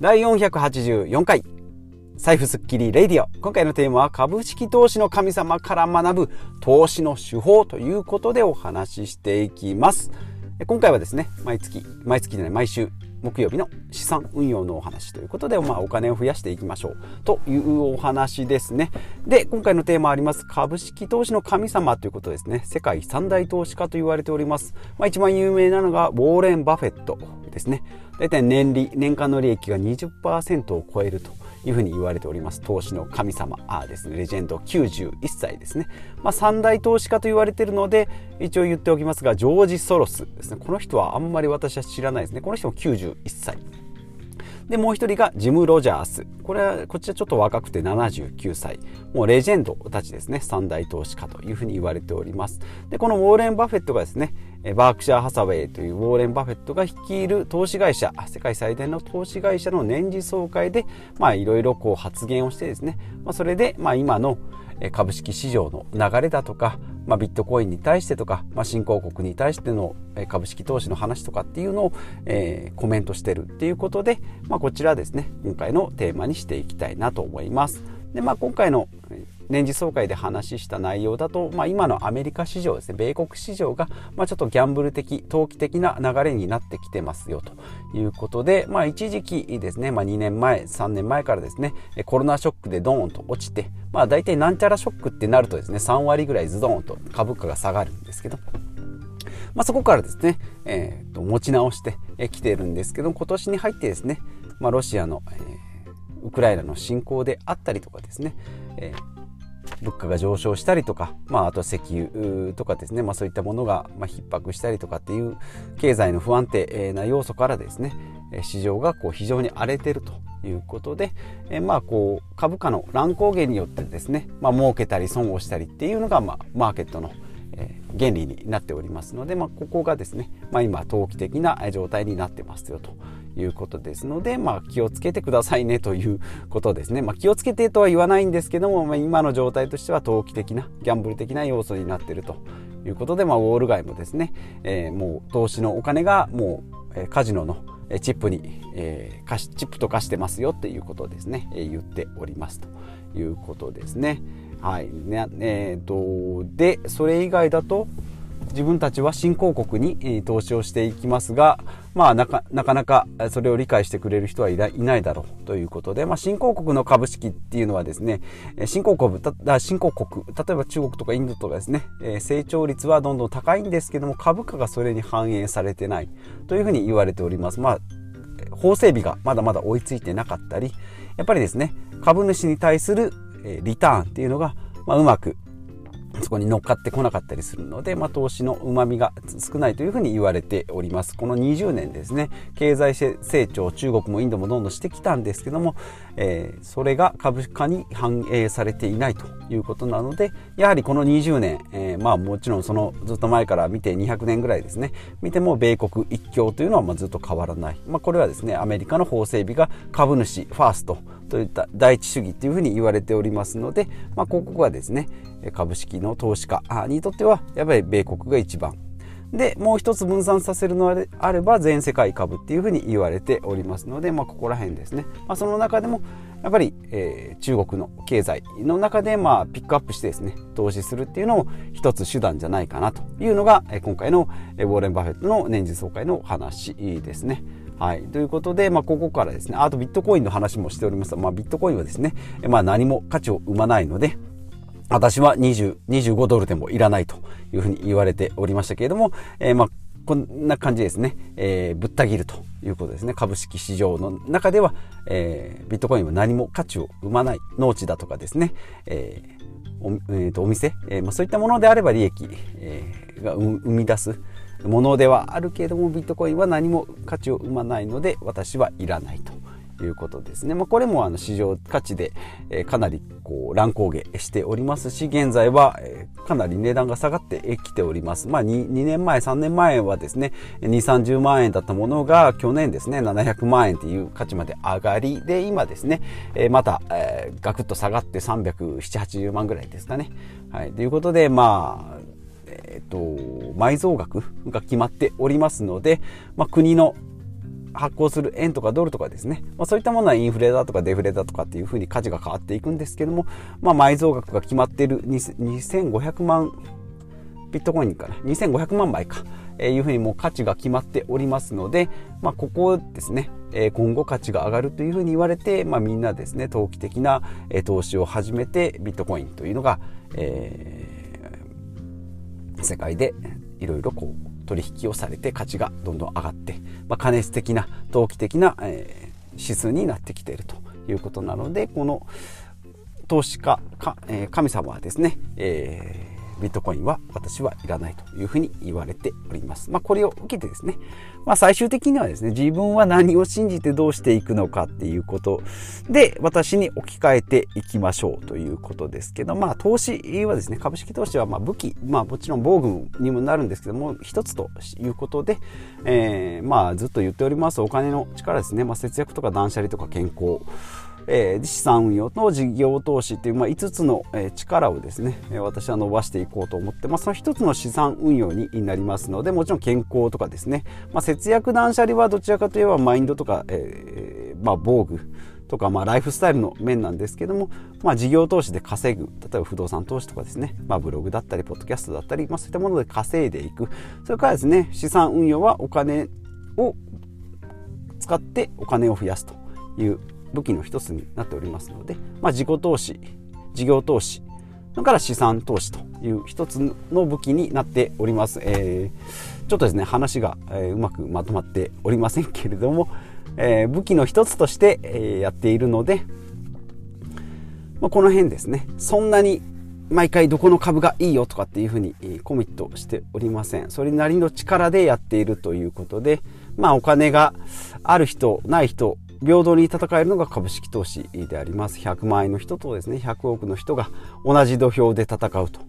第484回財布スッキリレディオ今回のテーマは株式投資の神様から学ぶ投資の手法ということでお話ししていきます今回はですね毎月毎月じゃない毎週木曜日の資産運用のお話ということで、まあ、お金を増やしていきましょうというお話ですね。で、今回のテーマあります株式投資の神様ということですね。世界三大投資家と言われております。まあ、一番有名なのがウォーレン・バフェットですね。大体年利、年間の利益が20%を超えると。いうふうに言われております。投資の神様あですね。レジェンド91歳ですね、まあ、三大投資家と言われているので一応言っておきますがジョージ・ソロスですね。この人はあんまり私は知らないですね。この人も91歳。でもう一人がジム・ロジャース。これはこちらちょっと若くて79歳。もうレジェンドたちですね。三大投資家というふうに言われております。でこのウォーレン・バフェットがですねバークシャー・ハサウェイというウォーレン・バフェットが率いる投資会社世界最大の投資会社の年次総会でまいろいろこう発言をしてですね、まあ、それでまあ今の株式市場の流れだとか、まあ、ビットコインに対してとか、まあ、新興国に対しての株式投資の話とかっていうのを、えー、コメントしてるっていうことで、まあ、こちらですね今回のテーマにしていきたいなと思います。でまあ、今回の年次総会で話した内容だと、まあ、今のアメリカ市場ですね米国市場が、まあ、ちょっとギャンブル的投機的な流れになってきてますよと。いうことで、まあ、一時期ですね、まあ、2年前3年前からですねコロナショックでドーンと落ちて、まあ、大体なんちゃらショックってなるとですね3割ぐらいズドーンと株価が下がるんですけどまあ、そこからですね、えー、と持ち直してきているんですけど今年に入ってですね、まあ、ロシアの、えー、ウクライナの侵攻であったりとかですね、えー物価が上昇したりとか、まあ、あとは石油とかですね、まあ、そういったものがま逼迫したりとかっていう経済の不安定な要素からですね市場がこう非常に荒れてるということで、えまあこう株価の乱高下によってですね、まあ、儲けたり損をしたりっていうのが、まあ、マーケットの原理になっておりますので、まあ、ここがですね、まあ、今投機的な状態になってますよと。いうことですので、まあ、気をつけてくださいねということですね。まあ、気をつけてとは言わないんですけども、まあ、今の状態としては投機的な、ギャンブル的な要素になっているということで、まあ、ウォール街もですね、えー、もう投資のお金がもう、えー、カジノのチップに、えー、チップと化してますよっていうことですね、えー、言っておりますということですね。はいねえーとでそれ以外だと自分たちは新興国に投資をしていきますが、まあ、なかなかそれを理解してくれる人はいないだろうということで、まあ、新興国の株式っていうのはですね新興国新興国例えば中国とかインドとかですね成長率はどんどん高いんですけども株価がそれに反映されてないというふうに言われております。まあ法整備がまだまだ追いついてなかったりやっぱりですね株主に対するリターンっていうのが、まあ、うまくそこに乗っかってこなかったりするので、まあ、投資のうまみが少ないというふうに言われております。この20年ですね、経済成長、中国もインドもどんどんしてきたんですけども、えー、それが株価に反映されていないということなので、やはりこの20年、えー、まあもちろんそのずっと前から見て200年ぐらいですね、見ても米国一強というのはまあずっと変わらない。まあ、これはですね、アメリカの法整備が株主、ファーストといった第一主義というふうに言われておりますので、まあ、ここがですね、株式の投資家。にとってはやっぱり米国が一番。でもう一つ分散させるのであれば全世界株っていうふうに言われておりますので、まあ、ここら辺ですね、まあ、その中でもやっぱり、えー、中国の経済の中でまあピックアップしてですね投資するっていうのも一つ手段じゃないかなというのが、え今回の、えウォーレン・バフェットの年次総会の話ですね。はい。ということで、まあ、ここからですね、あとビットコインの話もしております。まあ、ビットコインはですね、まあ、何も価値を生まないので、私は20、25ドルでもいらないというふうに言われておりましたけれども、えー、まあ、こんな感じですね、えー、ぶった切るということですね。株式市場の中では、えー、ビットコインは何も価値を生まない農地だとかですね、えおえー、とお店、えまあ、そういったものであれば利益、え、が生み出すものではあるけれどもビットコインは何も価値を生まないので私はいらないと。いうことですね。まあ、これもあの市場価値で、えかなりこう乱高下しておりますし、現在は、えかなり値段が下がってきております。まあ2、2年前、3年前はですね、2、30万円だったものが去年ですね、700万円という価値まで上がり、で、今ですね、えまた、え、ガクッと下がって370、80万ぐらいですかね。はい。ということで、まあ、えっ、と、埋蔵額が決まっておりますので、まあ、国の発行する円とかドルとかですね、まあ、そういったものはインフレだとかデフレだとかっていうふうに価値が変わっていくんですけども、まあ、埋蔵額が決まっている2500万ビットコインかな？2500万枚か、えー、いうふうにもう価値が決まっておりますので、まあ、ここですね、えー、今後価値が上がるというふうに言われて、まあ、みんなですね投機的な、えー、投資を始めてビットコインというのが、えー、世界でいろいろこう取引をされて価値がどんどん上がって、まあ、加熱的な投機的な、えー、指数になってきているということなのでこの投資家か、えー、神様はですね、えービットコインは私はいらないというふうに言われております。まあ、これを受けてですね、まあ、最終的にはですね、自分は何を信じてどうしていくのかっていうことで、私に置き換えていきましょうということですけど、まあ、投資はですね、株式投資はま武器、まあ、もちろん防具にもなるんですけども、一つということで、えー、まあ、ずっと言っております。お金の力ですね、まあ、節約とか断捨離とか健康、え、資産運用と事業投資っていう、まあ、5つの、え、力をですね、私は伸ばしていこうと思って、まあ、その1つの資産運用になりますのでもちろん健康とかですね、まあ、節約断捨離はどちらかといえばマインドとか、えーまあ、防具とか、まあ、ライフスタイルの面なんですけども、まあ、事業投資で稼ぐ例えば不動産投資とかですね、まあ、ブログだったりポッドキャストだったり、まあ、そういったもので稼いでいく。それからですね資産運用はお金を使ってお金を増やすという武器の一つになっておりますので、まあ、自己投資事業投資それから資産投資という一つの武器になっております、えー、ちょっとですね話が、えー、うまくまとまっておりませんけれども、えー、武器の一つとして、えー、やっているので、まあ、この辺ですねそんなに毎回どこの株がいいよとかっていうふうにコミットしておりません。それなりの力でやっているということでまあお金がある人ない人平等に戦えるのが株式投資であります。100万円の人とですね100億の人が同じ土俵で戦うと。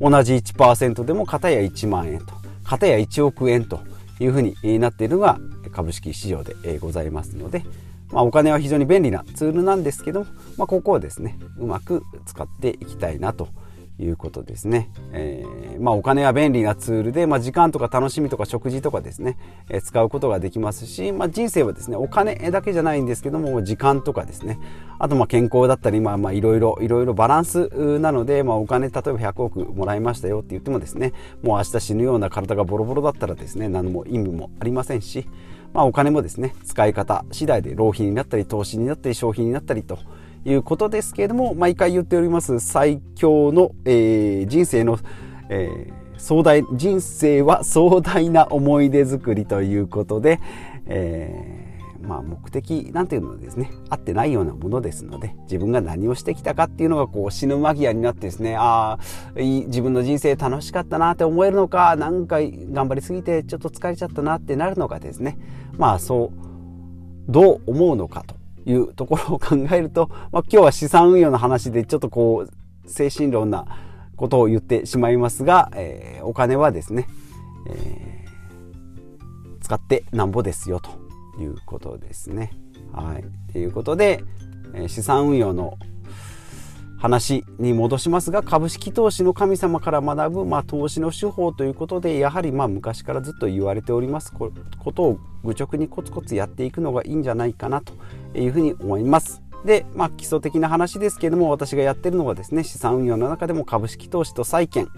同じ1%でも片や1万円と片や1億円というふうになっているのが株式市場でございますので、まあ、お金は非常に便利なツールなんですけども、まあ、ここをですねうまく使っていきたいなということですね。えー、まあ、お金は便利なツールで、まあ、時間とか楽しみとか食事とかですね、えー、使うことができますし、まあ、人生はですね、お金だけじゃないんですけども、時間とかですね、あとま健康だったり、まあまあいろいろ、いろいろバランスなので、まあお金、例えば100億もらいましたよって言ってもですね、もう明日死ぬような体がボロボロだったらですね、何も意味もありませんし、まお金もですね、使い方次第で浪費になったり、投資になったり、消費になったりと、いうことですけれども毎回言っております最強の、えー、人生の、えー、壮大人生は壮大な思い出作りということで、えー、まあ、目的なんていうのですね。合ってないようなものですので自分が何をしてきたかっていうのがこう死ぬ間際になってですねああ自分の人生楽しかったなって思えるのか何回頑張りすぎてちょっと疲れちゃったなってなるのかですねまあそうどう思うのかと。いうところを考えると、まあ、今日は資産運用の話でちょっとこう精神論なことを言ってしまいますが、えー、お金はですね、えー、使ってなんぼですよということですね。はい。ということで、えー、資産運用の話に戻しますが株式投資の神様から学ぶ、まあ、投資の手法ということでやはりまあ昔からずっと言われておりますことを愚直にコツコツやっていくのがいいんじゃないかなというふうに思います。で、まあ、基礎的な話ですけども私がやってるのはですね資産運用の中でも株式投資と債券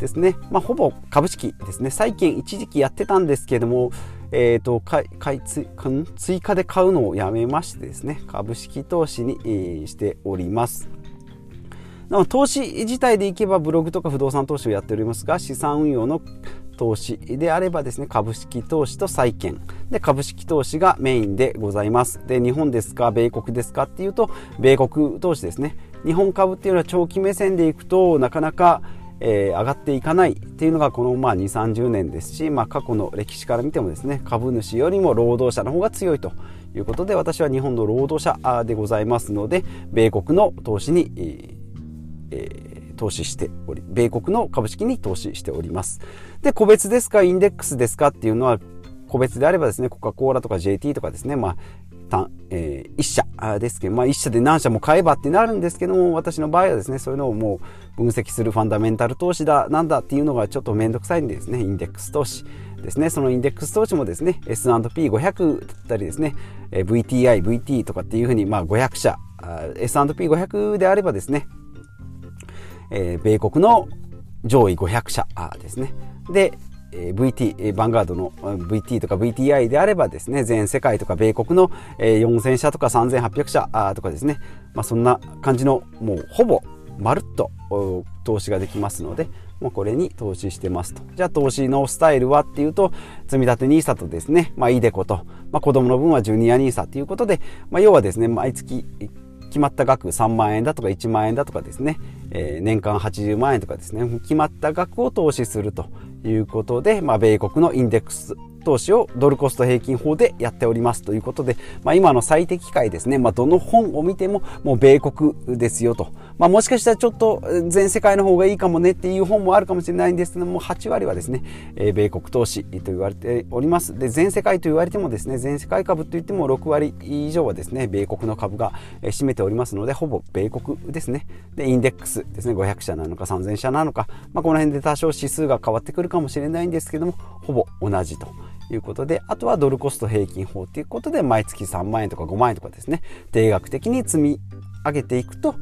ですね、まあ、ほぼ株式ですね。債券一時期やってたんですけどもえーと、買い追加で買うのをやめましてですね株式投資に、えー、しております。投資自体でいけばブログとか不動産投資をやっておりますが資産運用の投資であればですね株式投資と債券。で株式投資がメインでございます。で日本ですか米国ですかっていうと米国投資ですね。日本株っていうのは長期目線でいくとなかなかえー、上がっていかないっていうのがこのまあ2 3 0年ですし、まあ、過去の歴史から見てもですね株主よりも労働者の方が強いということで私は日本の労働者でございますので米国の投資に、えー、投資しており米国の株式に投資しております。で個別ですかインデックスですかっていうのは個別であればですねコカ・コーラとか JT とかですねまあえー、1社ですけど、まあ、1社で何社も買えばってなるんですけども私の場合はですねそういうのをもう分析するファンダメンタル投資だなんだっていうのがちょっと面倒くさいんでですね。インデックス投資ですね、そのインデックス投資もですね、S&P500 だったりですね、VTI、VT とかっていうふうに、まあ、500社、S&P500 であればですね、えー、米国の上位500社ですね。で、VT、ヴァンガードの VT とか VTI であればですね、全世界とか米国の4000社とか3800社とかですね、まあ、そんな感じのもうほぼまるっと投資ができますので、もうこれに投資してますと。じゃあ投資のスタイルはっていうと、積み立て NISA とですね、まあ、イデコと、まあ、子供の分はジュニア NISA ということで、まあ、要はですね、毎月決まった額3万円だとか1万円だとかですね、えー、年間80万円とかですね。決まった額を投資するということで、まあ、米国のインデックス投資をドルコスト平均法でやっておりますということで、まあ、今の最適解ですね、まあ、どの本を見てももう米国ですよと、まあ、もしかしたらちょっと全世界の方がいいかもねっていう本もあるかもしれないんですけども8割はですね、え、米国投資と言われております。で全世界と言われてもですね全世界株といっても6割以上はですね米国の株が占めておりますのでほぼ米国ですね。でインデックスですね500社なのか3000社なのか、まあ、この辺で多少指数が変わってくるかもしれないんですけどもほぼ同じと。いうことで、あとはドルコスト平均法ということで、毎月3万円とか5万円とかですね、定額的に積み上げていくと、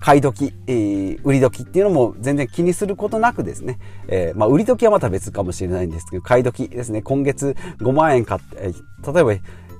買い時、えー、売り時っていうのも全然気にすることなくですね、えー、まあ、売り時はまた別かもしれないんですけど、買い時ですね、今月5万円買って、例えば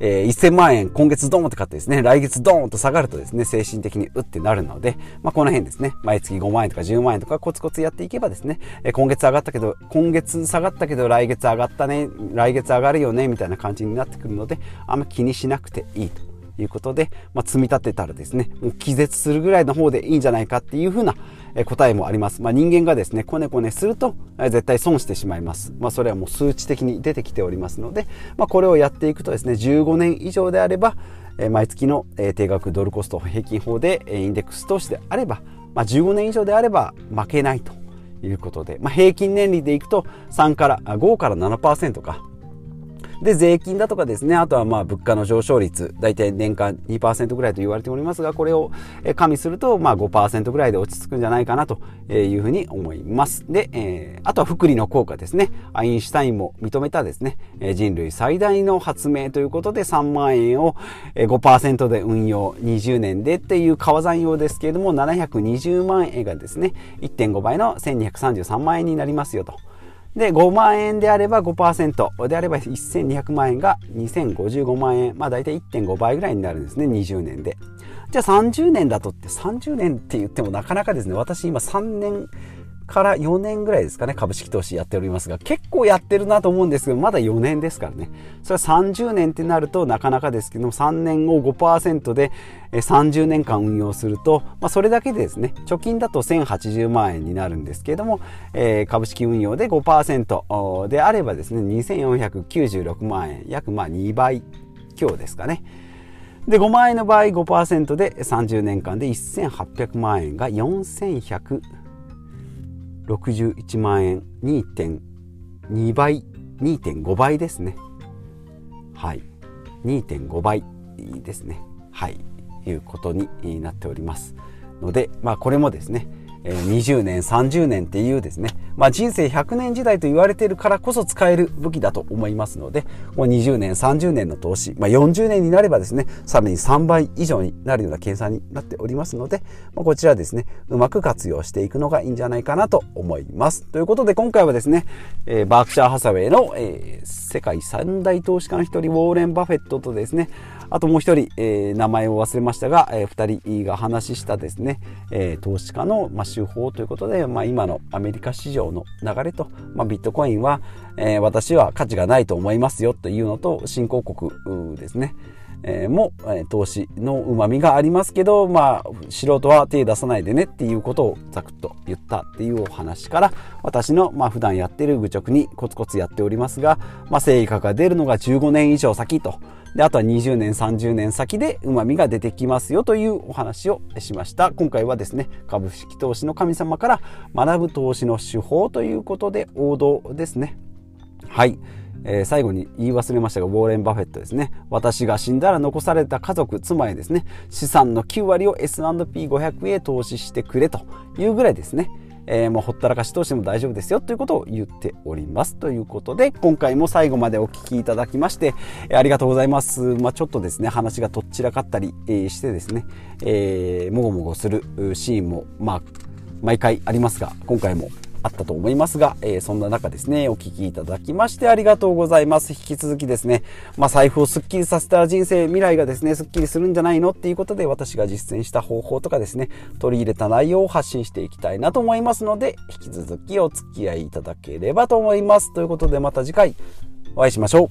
えー、1000万円今月ドーンって買ってですね、来月ドーンと下がるとですね、精神的にうってなるので、まあ、この辺ですね、毎月5万円とか10万円とかコツコツやっていけばですね、えー、今月上がったけど、今月下がったけど来月上がったね、来月上がるよね、みたいな感じになってくるので、あんま気にしなくていいと。いうことで、まあ、積み立てたらですね、もう気絶するぐらいの方でいいんじゃないかっていうふうな答えもあります。まあ、人間がですね、こねこねすると絶対損してしまいます。まあ、それはもう数値的に出てきておりますので、まあ、これをやっていくとですね、15年以上であれば、毎月の定額ドルコスト平均法でインデックス投資であれば、まあ、15年以上であれば負けないということで、まあ、平均年利でいくと3から5から7%かで、税金だとかですね、あとはまあ物価の上昇率、大体年間2%ぐらいと言われておりますが、これを加味するとまあ5%ぐらいで落ち着くんじゃないかなというふうに思います。で、えー、あとは福利の効果ですね。アインシュタインも認めたですね、人類最大の発明ということで3万円を5%で運用20年でっていう川算用ですけれども、720万円がですね、1.5倍の1233万円になりますよと。で、5万円であれば5%であれば1200万円が2055万円。まあ大体1.5倍ぐらいになるんですね、20年で。じゃあ30年だとって30年って言ってもなかなかですね、私今3年から4年ぐらいですかね、株式投資やっておりますが、結構やってるなと思うんですけど、まだ4年ですからね。それは30年ってなるとなかなかですけども、3年を5%で30年間運用すると、まあ、それだけでですね、貯金だと1080万円になるんですけれども、えー、株式運用で5%であればですね、2496万円、約まあ2倍強ですかね。で、5万円の場合5%で30年間で1800万円が4100 61万円2.2倍2.5倍ですね。はい。2.5倍ですね。はい。いうことになっておりますのでまあこれもですね20年30年っていうですね、まあ、人生100年時代と言われているからこそ使える武器だと思いますので20年30年の投資、まあ、40年になればですねさらに3倍以上になるような計算になっておりますので、まあ、こちらですねうまく活用していくのがいいんじゃないかなと思います。ということで今回はですね、えー、バークシャー・ハサウェイの、えー、世界三大投資家の一人ウォーレン・バフェットとですねあともう一人、えー、名前を忘れましたが、えー、二人が話したですね、えー、投資家の、まあ、手法ということで、まあ、今のアメリカ市場の流れと、まあ、ビットコインは、えー、私は価値がないと思いますよというのと新興国ですね、えー、も、えー、投資のうまみがありますけど、まあ、素人は手出さないでねっていうことをざくっと言ったっていうお話から私の、まあ、普段やってる愚直にコツコツやっておりますが、まあ、成果が出るのが15年以上先とであとは20年30年先でうまみが出てきますよというお話をしました。今回はですね株式投資の神様から学ぶ投資の手法ということで王道ですね。はい。えー、最後に言い忘れましたが、ウォーレン・バフェットですね。私が死んだら残された家族、妻へですね、資産の9割を S&P500 へ投資してくれというぐらいですね、えー、もうほったらかし通しても大丈夫ですよということを言っております。ということで、今回も最後までお聞きいただきまして、ありがとうございます。まあ、ちょっとですね、話がとっちらかったりしてですね、えー、もごもごするシーンも、まあ、毎回ありますが、今回もあったと思いますが、えー、そんな中ですね、お聴きいただきましてありがとうございます。引き続きですね、まあ、財布をスッキリさせた人生、未来がですね、スッキリするんじゃないの？っていうことで、私が実践した方法とかですね、取り入れた内容を発信していきたいなと思いますので、引き続きお付き合いいただければと思います。ということで、また次回お会いしましょう。